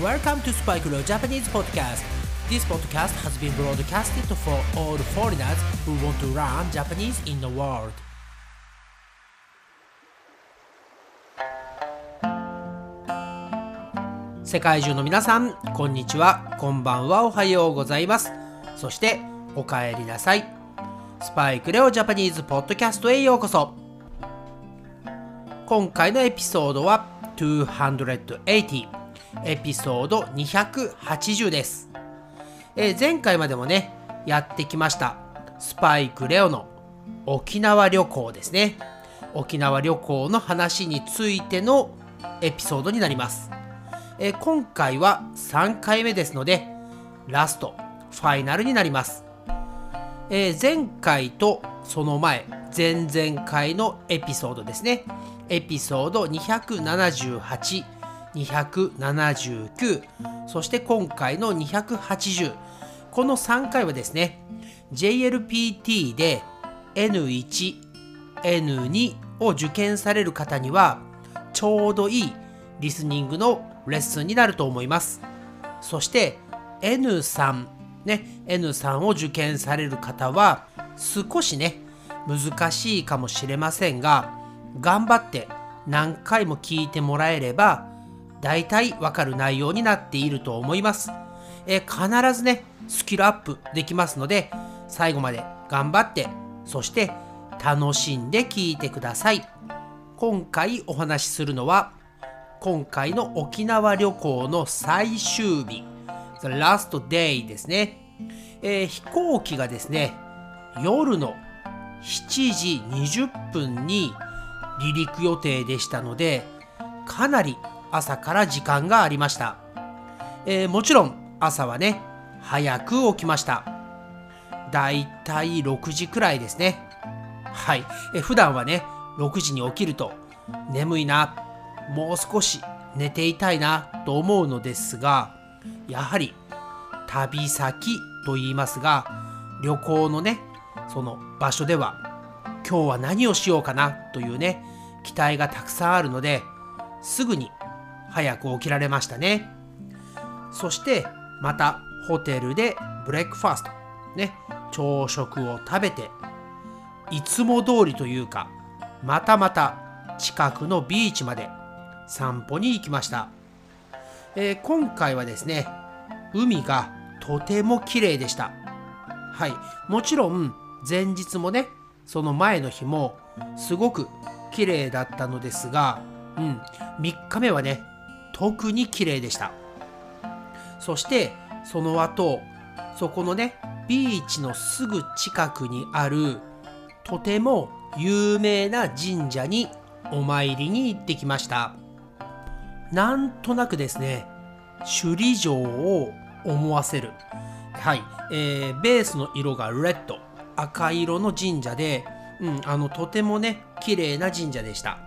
Welcome to Spike Leo Japanese Podcast. This podcast has been broadcasted for all foreigners who want to learn Japanese in the world. 世界中の皆さん、こんにちは、こんばんは、おはようございます。そして、おかえりなさい。スパイクレオジャパニーズポッドキャストへようこそ。今回のエピソードは280エピソード280です、えー、前回までもねやってきましたスパイクレオの沖縄旅行ですね。沖縄旅行の話についてのエピソードになります、えー、今回は3回目ですのでラストファイナルになります、えー、前回とその前前々回のエピソードですね。エピソード278、279、そして今回の280。この3回はですね、JLPT で N1、N2 を受験される方には、ちょうどいいリスニングのレッスンになると思います。そして N3、ね、N3 を受験される方は、少しね、難しいかもしれませんが、頑張って何回も聞いてもらえれば大体わかる内容になっていると思います。え必ずね、スキルアップできますので最後まで頑張ってそして楽しんで聞いてください。今回お話しするのは今回の沖縄旅行の最終日 The last day ですね、えー、飛行機がですね夜の7時20分に離陸予定でしたのでかなり朝から時間がありました、えー、もちろん朝はね早く起きました。だいたい6時くらいですね。はい、えー、普段はね6時に起きると眠いなもう少し寝ていたいなと思うのですがやはり旅先と言いますが旅行のねその場所では今日は何をしようかなというね期待がたくさんあるのですぐに早く起きられましたね。そしてまたホテルでブレックファースト。ね。朝食を食べていつも通りというかまたまた近くのビーチまで散歩に行きました、えー、今回はですね海がとても綺麗でした。はい。もちろん前日もねその前の日もすごく綺麗だったのですが、うん、3日目はね、特に綺麗でした。そして、その後、そこのね、ビーチのすぐ近くにある、とても有名な神社にお参りに行ってきました。なんとなくですね、首里城を思わせる。はい、えー、ベースの色がレッド、赤色の神社で、うん、あのとてもね綺麗な神社でした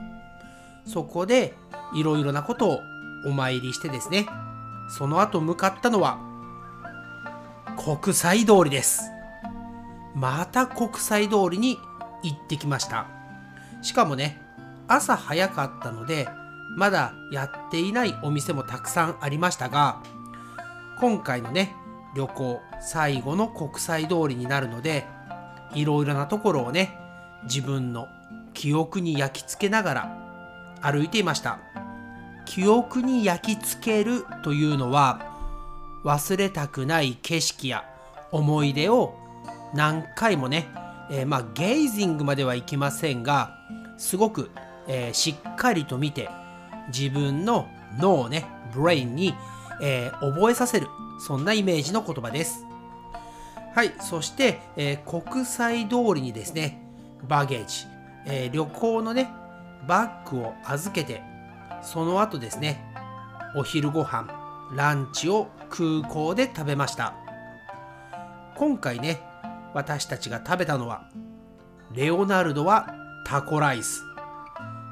そこでいろいろなことをお参りしてですね。その後向かったのは国際通りです。また国際通りに行ってきました。しかもね朝早かったのでまだやっていないお店もたくさんありましたが今回のね旅行最後の国際通りになるのでいろいろなところをね自分の記憶に焼き付けながら歩いていました。記憶に焼き付けるというのは忘れたくない景色や思い出を何回もね、えー、まあゲイジングまではいきませんがすごく、えー、しっかりと見て自分の脳をねブレインに、えー、覚えさせるそんなイメージの言葉です。はいそして、え国際通りにですねバゲージ、え、旅行のね、バッグを預けて、その後ですね、お昼ご飯、ランチを空港で食べました。今回ね、私たちが食べたのは、レオナルドはタコライス。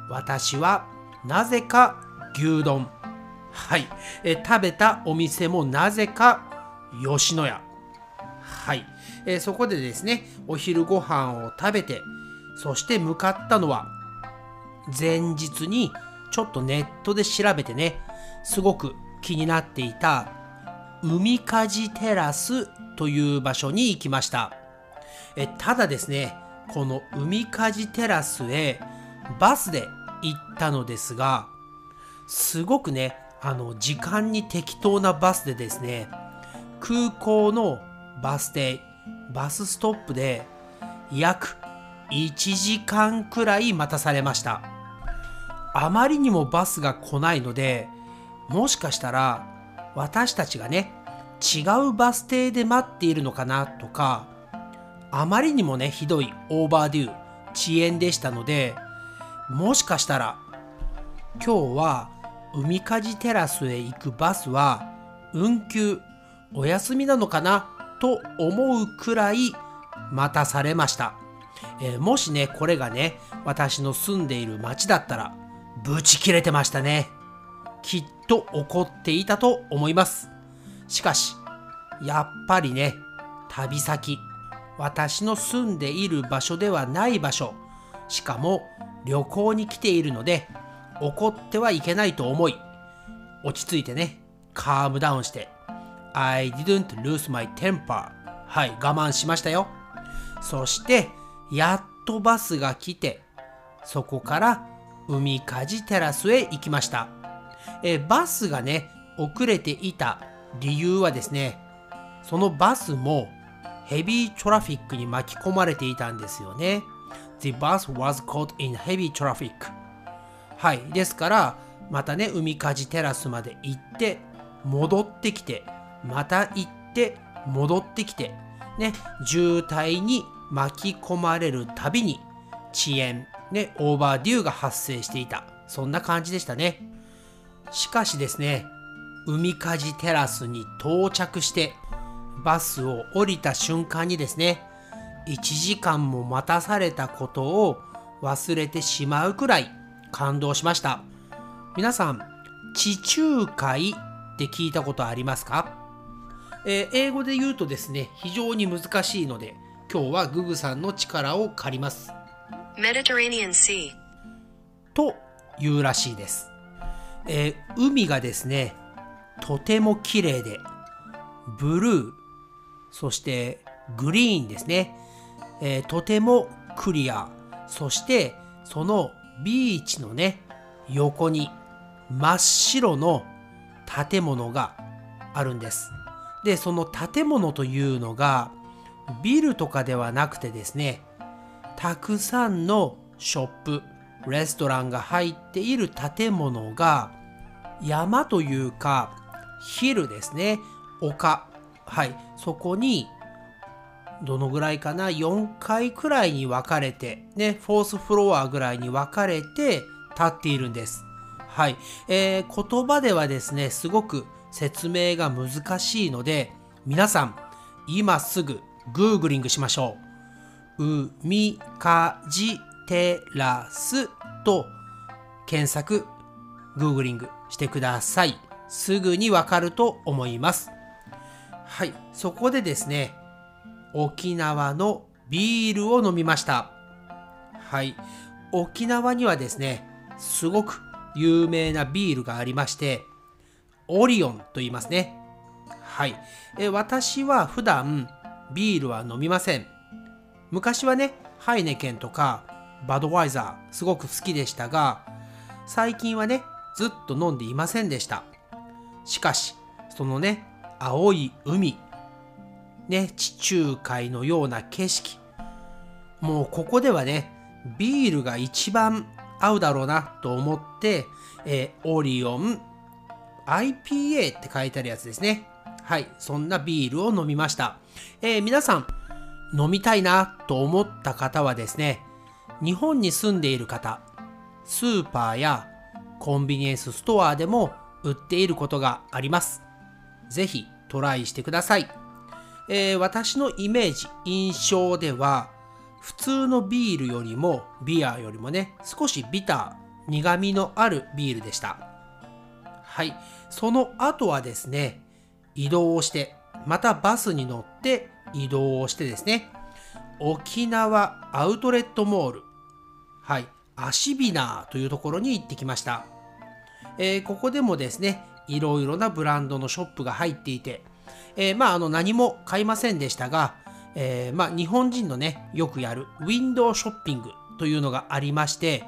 私はなぜか牛丼。はい。え食べたお店もなぜか吉野家。はい。えそこでですね、お昼ご飯を食べて、そして向かったのは前日にちょっとネットで調べてねすごく気になっていた海かじテラスという場所に行きました。えただですねこの海かじテラスへバスで行ったのですがすごくねあの時間に適当なバスでですね空港のバス停バスストップで約1時間くらい待たされました。あまりにもバスが来ないのでもしかしたら私たちがね違うバス停で待っているのかなとかあまりにもねひどいオーバーデュー遅延でしたのでもしかしたら今日は海かじテラスへ行くバスは運休お休みなのかなと思うくらい待たされました、えー、もしねこれがね私の住んでいる町だったらブチ切れてましたね。きっと怒っていたと思います。しかしやっぱりね旅先私の住んでいる場所ではない場所しかも旅行に来ているので怒ってはいけないと思い落ち着いてねカームダウンして I didn't lose my temper はい我慢しましたよ。そしてやっとバスが来てそこから海かじテラスへ行きました。えバスがね遅れていた理由はですねそのバスもヘビートラフィックに巻き込まれていたんですよね。The bus was caught in heavy traffic. はい。ですからまたね海かじテラスまで行って戻ってきてまた行って戻ってきてね渋滞に巻き込まれるたびに遅延ねオーバーデューが発生していた。そんな感じでしたね。しかしですね海かじテラスに到着してバスを降りた瞬間にですね1時間も待たされたことを忘れてしまうくらい感動しました。皆さん地中海って聞いたことありますか、えー、英語で言うとですね非常に難しいので今日はググさんの力を借ります。Mediterranean Sea. というらしいです、えー、海がですねとても綺麗でブルーそしてグリーンですね。えー、とてもクリアそしてそのビーチのね横に真っ白の建物があるんです。でその建物というのがビルとかではなくてですねたくさんのショップレストランが入っている建物が山というかヒルですね。丘。はい。そこにどのぐらいかな？4階くらいに分かれてねフォースフロアぐらいに分かれて立っているんです。はい、えー、言葉ではですねすごく説明が難しいので皆さん今すぐグーグリングしましょう。海かじテラスと検索グーグリングしてくださいすぐにわかると思いますはいそこでですね沖縄のビールを飲みました。はい。沖縄にはですね、すごく有名なビールがありまして、オリオンと言いますね。はい。え私は普段ビールは飲みません。昔はね、ハイネケンとかバドワイザーすごく好きでしたが、最近はね、ずっと飲んでいませんでした。しかし、そのね、青い海、ね、地中海のような景色。もうここではね、ビールが一番合うだろうなと思って、えー、オリオン IPA って書いてあるやつですね。はい、そんなビールを飲みました。えー、皆さん、飲みたいなと思った方はですね、日本に住んでいる方、スーパーやコンビニエンスストアでも売っていることがあります。ぜひトライしてください。えー、私のイメージ、印象では、普通のビールよりも、ビアよりもね、少しビター、苦味のあるビールでした。はい。その後はですね、移動をして、またバスに乗って移動をしてですね、沖縄アウトレットモール、はい、アシビナーというところに行ってきました。えー、ここでもですね、いろいろなブランドのショップが入っていて、えー、まああの何も買いませんでしたが、えー、まあ日本人のねよくやるウィンドウショッピングというのがありまして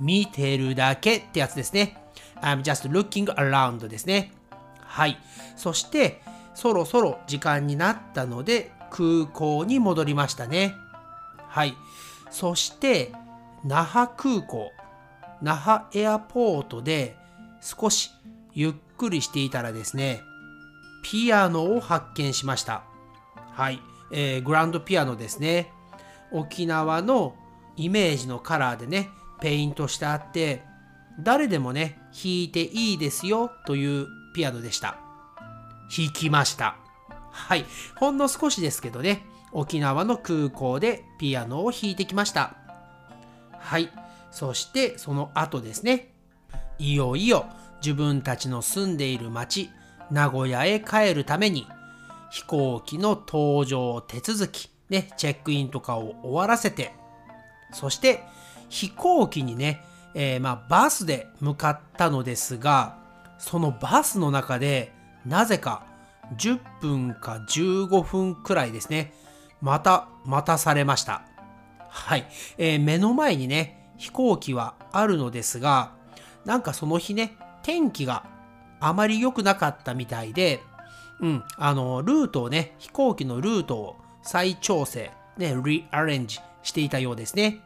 見てるだけってやつですね。I'm just looking around ですね。はい。そしてそろそろ時間になったので空港に戻りましたね。はい。そして那覇空港。那覇エアポートで少しゆっくりしていたらですねピアノを発見しました。はい。えー、グランドピアノですね。沖縄のイメージのカラーでね、ペイントしてあって、誰でもね、弾いていいですよというピアノでした。弾きました。はい。ほんの少しですけどね、沖縄の空港でピアノを弾いてきました。はい。そしてその後ですね、いよいよ自分たちの住んでいる町、名古屋へ帰るために飛行機の搭乗手続き、ね、チェックインとかを終わらせて、そして飛行機にね、えー、まあバスで向かったのですが、そのバスの中でなぜか10分か15分くらいですね、また待たされました。はい、えー、目の前にね、飛行機はあるのですが、なんかその日ね、天気があまり良くなかったみたいで、うん、あの、ルートをね、飛行機のルートを再調整、ね、リアレンジしていたようですね。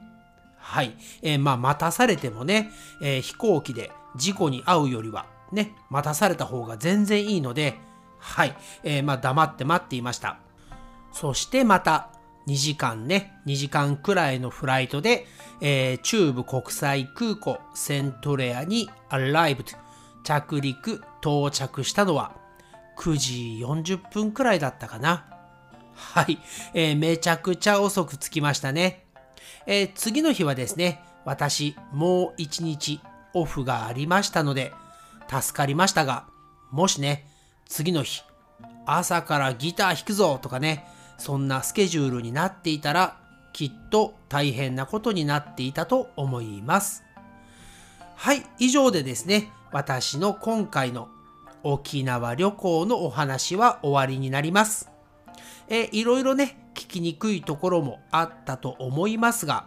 はい。えー、まあ、待たされてもね、えー、飛行機で事故に遭うよりは、ね、待たされた方が全然いいので、はい。えー、まあ、黙って待っていました。そしてまた、2時間ね、2時間くらいのフライトで、えー、中部国際空港セントレアに arrived 着陸到着したのは9時40分くらいだったかな。はい、えー、めちゃくちゃ遅く着きましたね。えー、次の日はですね、私もう一日オフがありましたので助かりましたが、もしね、次の日、朝からギター弾くぞとかね、そんなスケジュールになっていたら、きっと大変なことになっていたと思います。はい、以上でですね、私の今回の沖縄旅行のお話は終わりになります。えいろいろね、聞きにくいところもあったと思いますが、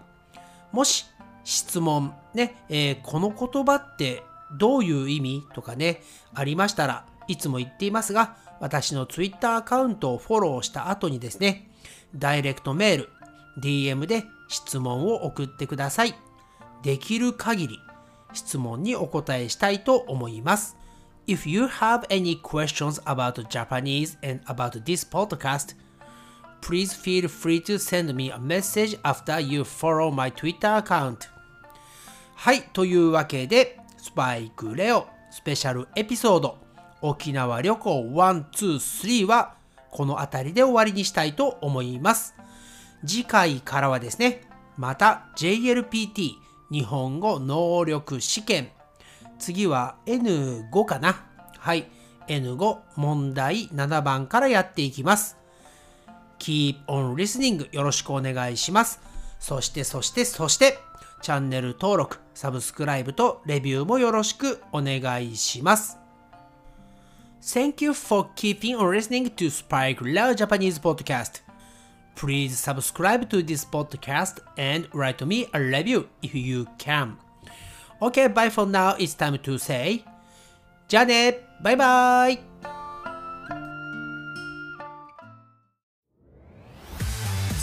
もし質問、ね、えー、この言葉ってどういう意味とかね、ありましたらいつも言っていますが、私の Twitter アカウントをフォローした後にですね、ダイレクトメール、DM で質問を送ってください。できる限り質問にお答えしたいと思います。If you have any questions about Japanese and about this podcast, please feel free to send me a message after you follow my Twitter account. はい、というわけで、スパイクレオスペシャルエピソード沖縄旅行123はこの辺りで終わりにしたいと思います。次回からはですね、また JLPT 日本語能力試験次は N5 かな。はい。N5 問題7番からやっていきます。Keep on listening よろしくお願いします。そしてそしてそしてチャンネル登録、サブスクライブとレビューもよろしくお願いします。Thank you for keeping on listening to Spike Lao Japanese Podcast. Please subscribe to this podcast and write me a review if you can. Okay, bye for now. It's time to say じゃあねバイバイ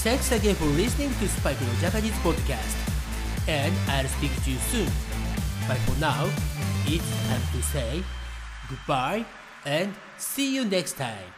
Thanks again for listening to Spike no Japanese podcast. And I'll speak to you soon. But for now, it's time to say goodbye and see you next time.